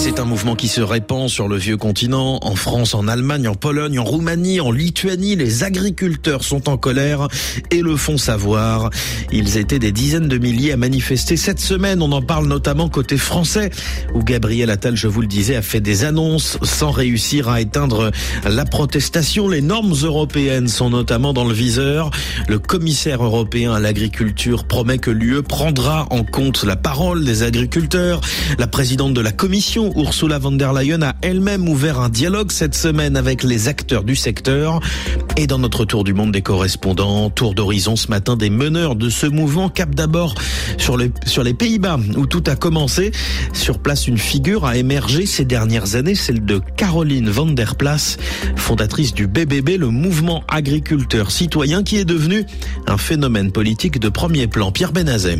c'est un mouvement qui se répand sur le vieux continent, en France, en Allemagne, en Pologne, en Roumanie, en Lituanie. Les agriculteurs sont en colère et le font savoir. Ils étaient des dizaines de milliers à manifester cette semaine. On en parle notamment côté français, où Gabriel Attal, je vous le disais, a fait des annonces sans réussir à éteindre la protestation. Les normes européennes sont notamment dans le viseur. Le commissaire européen à l'agriculture promet que l'UE prendra en compte la parole des agriculteurs. La présidente de la commission, Ursula von der Leyen, a elle-même ouvert un dialogue cette semaine avec les acteurs du secteur. Et dans notre tour du monde des correspondants, tour d'horizon ce matin des meneurs de ce mouvement, cap d'abord sur, sur les Pays-Bas, où tout a commencé. Sur place, une figure a émergé ces dernières années, celle de Caroline van der Plas, fondatrice du BBB, le mouvement agriculteur citoyen, qui est devenu un phénomène politique de premier plan. Pierre Benazet.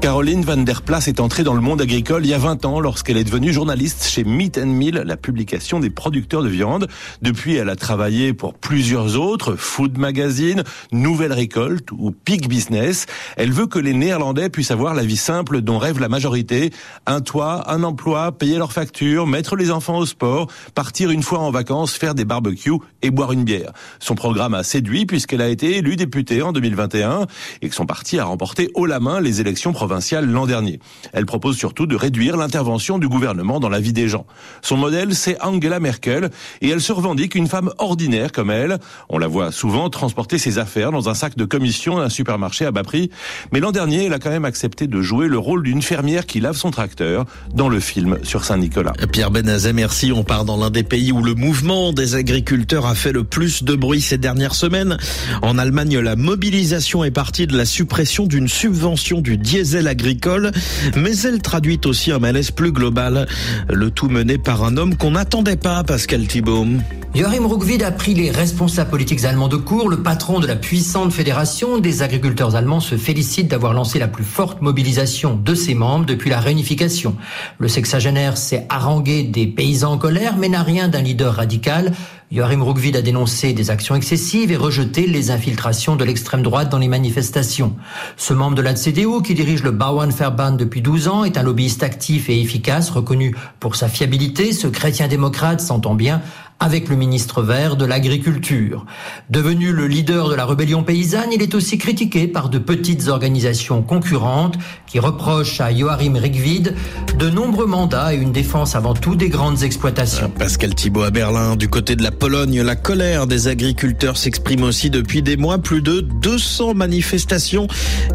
Caroline van der Plas est entrée dans le monde agricole il y a 20 ans lorsqu'elle est devenue journaliste chez Meat and Meal, la publication des producteurs de viande. Depuis, elle a travaillé pour plusieurs autres, Food Magazine, Nouvelle Récolte ou Pig Business. Elle veut que les Néerlandais puissent avoir la vie simple dont rêve la majorité. Un toit, un emploi, payer leurs factures, mettre les enfants au sport, partir une fois en vacances, faire des barbecues et boire une bière. Son programme a séduit puisqu'elle a été élue députée en 2021 et que son parti a remporté haut la main les élections provinciales l'an dernier. Elle propose surtout de réduire l'intervention du gouvernement dans la vie des gens. Son modèle, c'est Angela Merkel, et elle se revendique une femme ordinaire comme elle. On la voit souvent transporter ses affaires dans un sac de commission d'un supermarché à bas prix. Mais l'an dernier, elle a quand même accepté de jouer le rôle d'une fermière qui lave son tracteur dans le film sur Saint-Nicolas. Pierre Benazet, merci. On part dans l'un des pays où le mouvement des agriculteurs a fait le plus de bruit ces dernières semaines. En Allemagne, la mobilisation est partie de la suppression d'une subvention du diesel agricole, mais elle traduit aussi un malaise plus global. Le tout mené par un homme qu'on n'attendait pas, Pascal Thibault. Joachim Ruckwied a pris les responsables politiques allemands de court. Le patron de la puissante fédération des agriculteurs allemands se félicite d'avoir lancé la plus forte mobilisation de ses membres depuis la réunification. Le sexagénaire s'est harangué des paysans en colère, mais n'a rien d'un leader radical. Joachim Ruckwied a dénoncé des actions excessives et rejeté les infiltrations de l'extrême droite dans les manifestations. Ce membre de la CDU, qui dirige le Bauernverband depuis 12 ans, est un lobbyiste actif et efficace, reconnu pour sa fiabilité. Ce chrétien démocrate s'entend bien avec le ministre vert de l'Agriculture. Devenu le leader de la rébellion paysanne, il est aussi critiqué par de petites organisations concurrentes qui reprochent à Joachim Rigvid de nombreux mandats et une défense avant tout des grandes exploitations. Pascal Thibault à Berlin, du côté de la Pologne, la colère des agriculteurs s'exprime aussi depuis des mois. Plus de 200 manifestations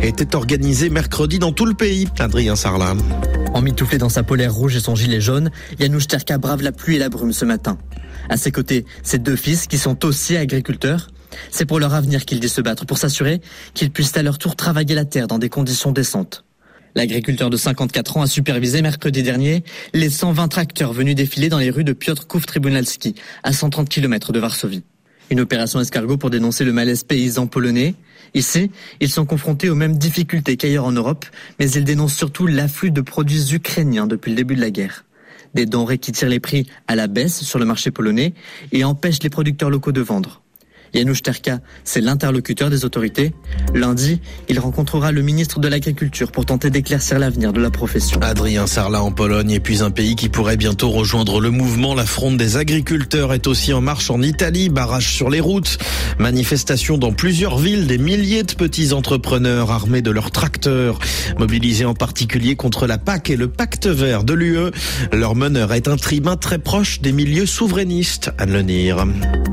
étaient organisées mercredi dans tout le pays. Adrien Sarlat. Emmitouflé dans sa polaire rouge et son gilet jaune, Janusz Terka brave la pluie et la brume ce matin. À ses côtés, ses deux fils qui sont aussi agriculteurs. C'est pour leur avenir qu'il dit se battre, pour s'assurer qu'ils puissent à leur tour travailler la terre dans des conditions décentes. L'agriculteur de 54 ans a supervisé mercredi dernier les 120 tracteurs venus défiler dans les rues de Piotr Tribunalski, à 130 km de Varsovie. Une opération escargot pour dénoncer le malaise paysan polonais. Ici, ils sont confrontés aux mêmes difficultés qu'ailleurs en Europe, mais ils dénoncent surtout l'afflux de produits ukrainiens depuis le début de la guerre des denrées qui tirent les prix à la baisse sur le marché polonais et empêchent les producteurs locaux de vendre. Janusz Terka, c'est l'interlocuteur des autorités. Lundi, il rencontrera le ministre de l'Agriculture pour tenter d'éclaircir l'avenir de la profession. Adrien Sarlat en Pologne et puis un pays qui pourrait bientôt rejoindre le mouvement. La fronde des agriculteurs est aussi en marche en Italie. Barrage sur les routes. Manifestation dans plusieurs villes. Des milliers de petits entrepreneurs armés de leurs tracteurs. Mobilisés en particulier contre la PAC et le pacte vert de l'UE. Leur meneur est un tribun très proche des milieux souverainistes. Anne Lenir.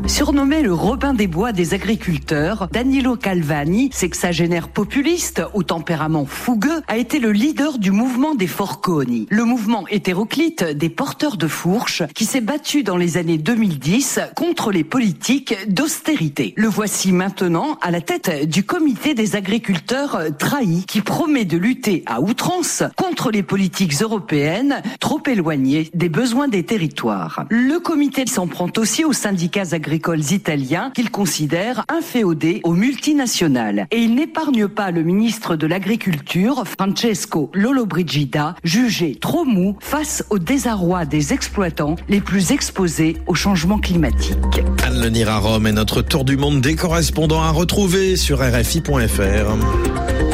Surnommé le Robin des Bois des agriculteurs, Danilo Calvani, sexagénaire populiste au tempérament fougueux, a été le leader du mouvement des Forconi, le mouvement hétéroclite des porteurs de fourches qui s'est battu dans les années 2010 contre les politiques d'austérité. Le voici maintenant à la tête du comité des agriculteurs trahis qui promet de lutter à outrance contre les politiques européennes trop éloignées des besoins des territoires. Le comité s'en prend aussi aux syndicats agricoles italiens qu'il considère inféodé aux multinationales. Et il n'épargne pas le ministre de l'Agriculture, Francesco Lollobrigida, jugé trop mou face au désarroi des exploitants les plus exposés au changement climatique. Anne Lenir à Rome et notre tour du monde des correspondants à retrouver sur RFI.fr.